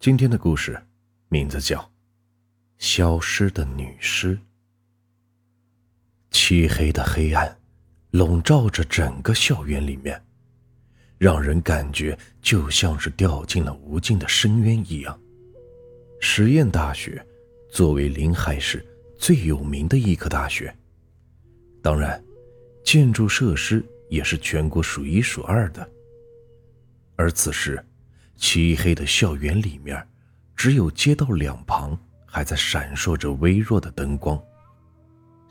今天的故事名字叫《消失的女尸》。漆黑的黑暗笼罩着整个校园里面，让人感觉就像是掉进了无尽的深渊一样。实验大学作为临海市最有名的医科大学，当然，建筑设施也是全国数一数二的。而此时，漆黑的校园里面，只有街道两旁还在闪烁着微弱的灯光。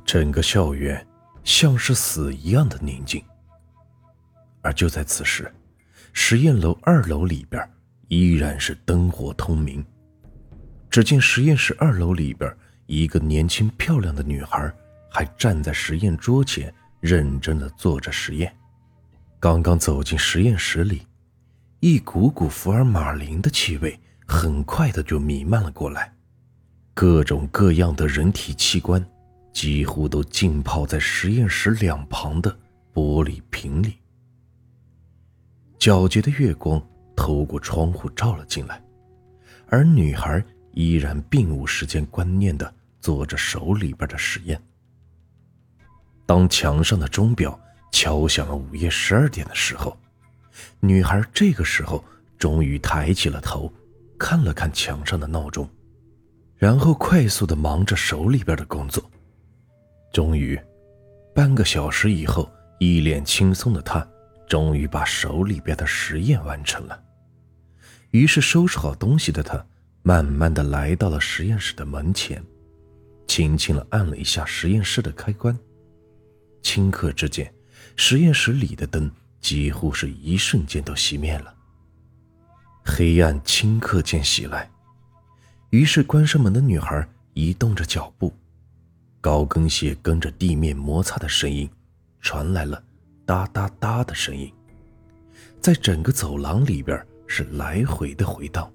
整个校园像是死一样的宁静。而就在此时，实验楼二楼里边依然是灯火通明。只见实验室二楼里边，一个年轻漂亮的女孩还站在实验桌前，认真的做着实验。刚刚走进实验室里。一股股福尔马林的气味很快的就弥漫了过来，各种各样的人体器官几乎都浸泡在实验室两旁的玻璃瓶里。皎洁的月光透过窗户照了进来，而女孩依然并无时间观念的做着手里边的实验。当墙上的钟表敲响了午夜十二点的时候。女孩这个时候终于抬起了头，看了看墙上的闹钟，然后快速的忙着手里边的工作。终于，半个小时以后，一脸轻松的她终于把手里边的实验完成了。于是，收拾好东西的她，慢慢的来到了实验室的门前，轻轻的按了一下实验室的开关。顷刻之间，实验室里的灯。几乎是一瞬间都熄灭了。黑暗顷刻间袭来，于是关上门的女孩移动着脚步，高跟鞋跟着地面摩擦的声音，传来了哒哒哒的声音，在整个走廊里边是来回的回荡。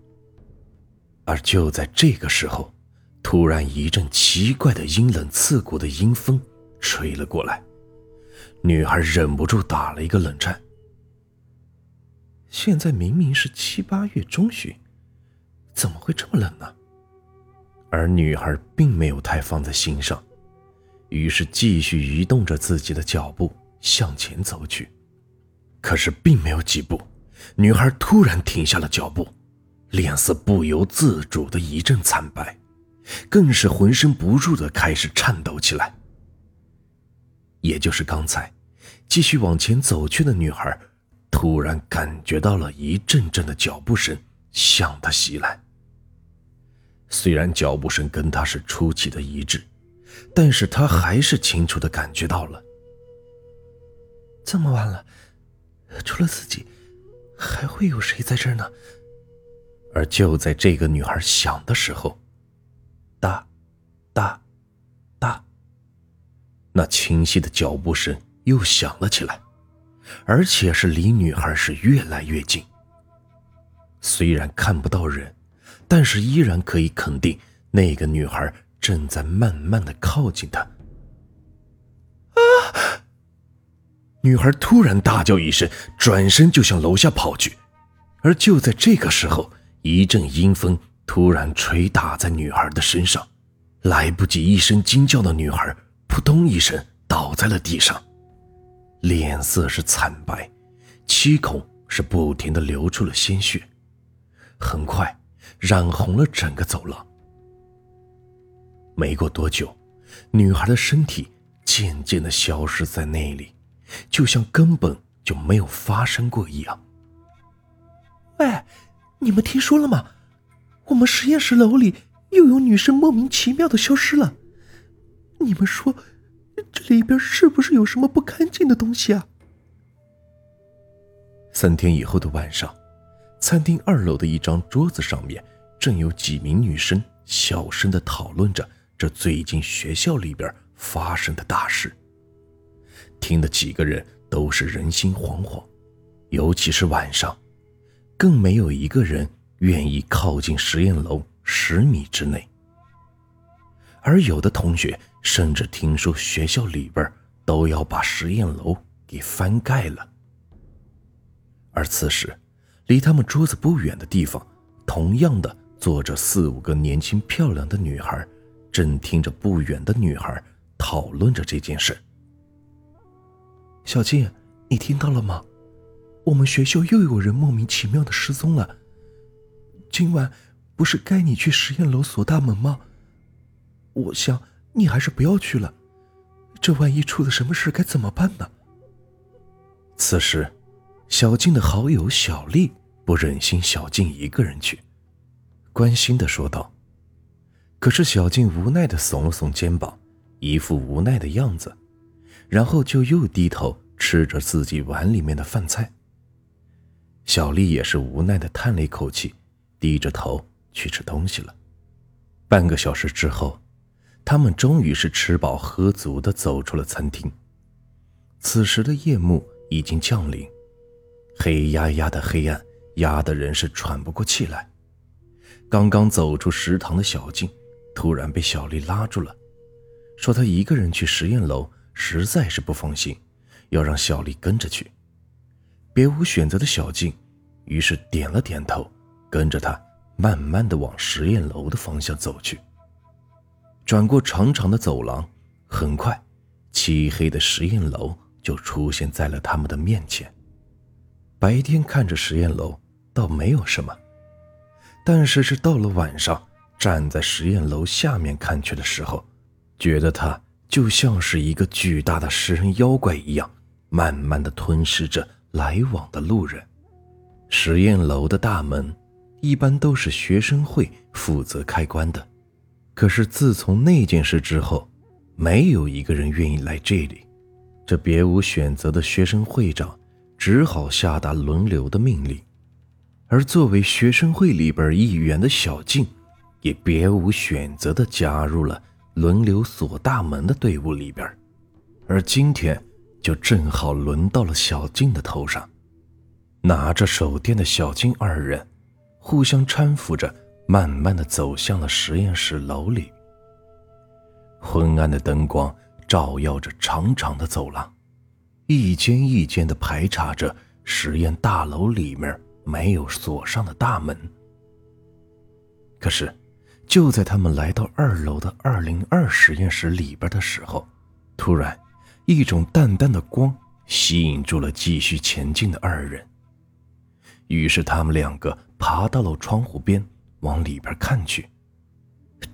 而就在这个时候，突然一阵奇怪的阴冷刺骨的阴风吹了过来。女孩忍不住打了一个冷战。现在明明是七八月中旬，怎么会这么冷呢？而女孩并没有太放在心上，于是继续移动着自己的脚步向前走去。可是并没有几步，女孩突然停下了脚步，脸色不由自主的一阵惨白，更是浑身不住的开始颤抖起来。也就是刚才，继续往前走去的女孩，突然感觉到了一阵阵的脚步声向她袭来。虽然脚步声跟她是出奇的一致，但是她还是清楚的感觉到了。这么晚了，除了自己，还会有谁在这儿呢？而就在这个女孩想的时候，哒，哒。那清晰的脚步声又响了起来，而且是离女孩是越来越近。虽然看不到人，但是依然可以肯定，那个女孩正在慢慢的靠近他。啊！女孩突然大叫一声，转身就向楼下跑去。而就在这个时候，一阵阴风突然吹打在女孩的身上，来不及一声惊叫的女孩。扑通一声倒在了地上，脸色是惨白，七孔是不停的流出了鲜血，很快染红了整个走廊。没过多久，女孩的身体渐渐的消失在那里，就像根本就没有发生过一样。喂，你们听说了吗？我们实验室楼里又有女生莫名其妙的消失了。你们说，这里边是不是有什么不干净的东西啊？三天以后的晚上，餐厅二楼的一张桌子上面，正有几名女生小声的讨论着这最近学校里边发生的大事。听的几个人都是人心惶惶，尤其是晚上，更没有一个人愿意靠近实验楼十米之内。而有的同学甚至听说学校里边都要把实验楼给翻盖了。而此时，离他们桌子不远的地方，同样的坐着四五个年轻漂亮的女孩，正听着不远的女孩讨论着这件事。小静，你听到了吗？我们学校又有人莫名其妙的失踪了。今晚不是该你去实验楼锁大门吗？我想你还是不要去了，这万一出了什么事该怎么办呢？此时，小静的好友小丽不忍心小静一个人去，关心的说道。可是小静无奈的耸了耸肩膀，一副无奈的样子，然后就又低头吃着自己碗里面的饭菜。小丽也是无奈的叹了一口气，低着头去吃东西了。半个小时之后，他们终于是吃饱喝足的走出了餐厅。此时的夜幕。已经降临，黑压压的黑暗压得人是喘不过气来。刚刚走出食堂的小静，突然被小丽拉住了，说她一个人去实验楼实在是不放心，要让小丽跟着去。别无选择的小静，于是点了点头，跟着她慢慢的往实验楼的方向走去。转过长长的走廊，很快，漆黑的实验楼。就出现在了他们的面前。白天看着实验楼倒没有什么，但是是到了晚上，站在实验楼下面看去的时候，觉得它就像是一个巨大的食人妖怪一样，慢慢的吞噬着来往的路人。实验楼的大门一般都是学生会负责开关的，可是自从那件事之后，没有一个人愿意来这里。这别无选择的学生会长只好下达轮流的命令，而作为学生会里边一员的小静，也别无选择的加入了轮流锁大门的队伍里边。而今天就正好轮到了小静的头上。拿着手电的小静二人，互相搀扶着，慢慢的走向了实验室楼里。昏暗的灯光。照耀着长长的走廊，一间一间的排查着实验大楼里面没有锁上的大门。可是，就在他们来到二楼的二零二实验室里边的时候，突然，一种淡淡的光吸引住了继续前进的二人。于是，他们两个爬到了窗户边，往里边看去，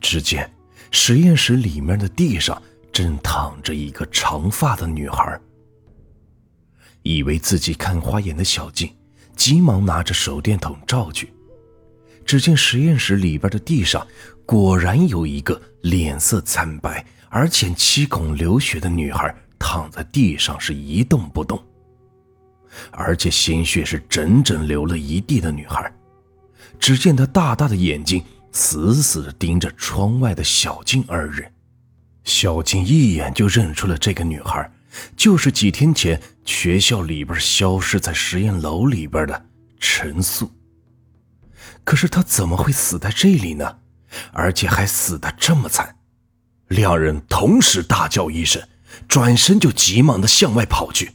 只见实验室里面的地上。正躺着一个长发的女孩。以为自己看花眼的小静，急忙拿着手电筒照去，只见实验室里边的地上，果然有一个脸色惨白而且七孔流血的女孩躺在地上，是一动不动，而且鲜血是整整流了一地的女孩。只见他大大的眼睛死死地盯着窗外的小静二人。小静一眼就认出了这个女孩，就是几天前学校里边消失在实验楼里边的陈素。可是她怎么会死在这里呢？而且还死得这么惨！两人同时大叫一声，转身就急忙的向外跑去，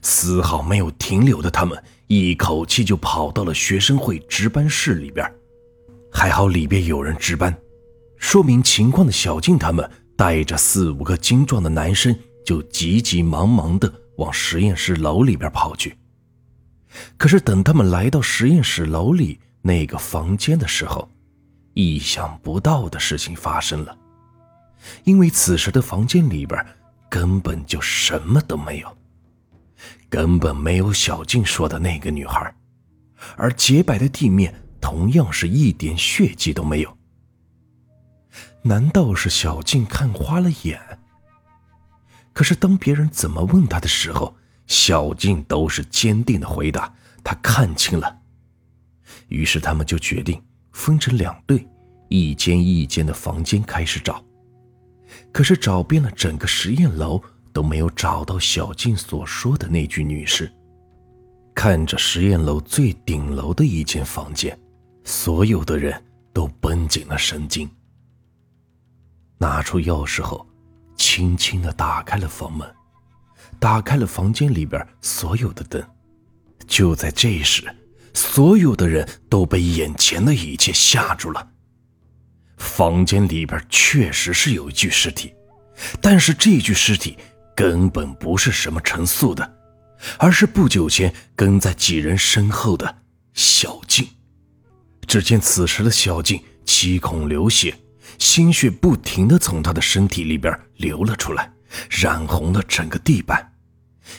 丝毫没有停留的他们，一口气就跑到了学生会值班室里边。还好里边有人值班，说明情况的小静他们。带着四五个精壮的男生，就急急忙忙地往实验室楼里边跑去。可是等他们来到实验室楼里那个房间的时候，意想不到的事情发生了。因为此时的房间里边根本就什么都没有，根本没有小静说的那个女孩，而洁白的地面同样是一点血迹都没有。难道是小静看花了眼？可是当别人怎么问他的时候，小静都是坚定的回答：“她看清了。”于是他们就决定分成两队，一间一间的房间开始找。可是找遍了整个实验楼，都没有找到小静所说的那具女尸。看着实验楼最顶楼的一间房间，所有的人都绷紧了神经。拿出钥匙后，轻轻的打开了房门，打开了房间里边所有的灯。就在这时，所有的人都被眼前的一切吓住了。房间里边确实是有一具尸体，但是这具尸体根本不是什么陈素的，而是不久前跟在几人身后的小静。只见此时的小静七孔流血，鲜血不停的从她的身体里边流了出来，染红了整个地板，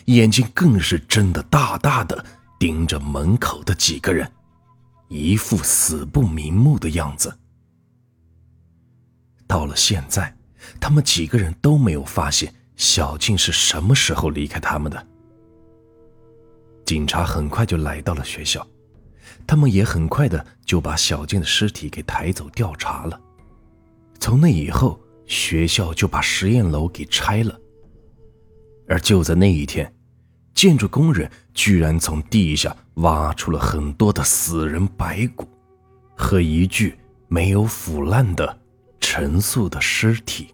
眼睛更是睁得大大的，盯着门口的几个人，一副死不瞑目的样子。到了现在，他们几个人都没有发现小静是什么时候离开他们的。警察很快就来到了学校，他们也很快的就把小静的尸体给抬走调查了。从那以后，学校就把实验楼给拆了。而就在那一天，建筑工人居然从地下挖出了很多的死人白骨，和一具没有腐烂的。陈素的尸体。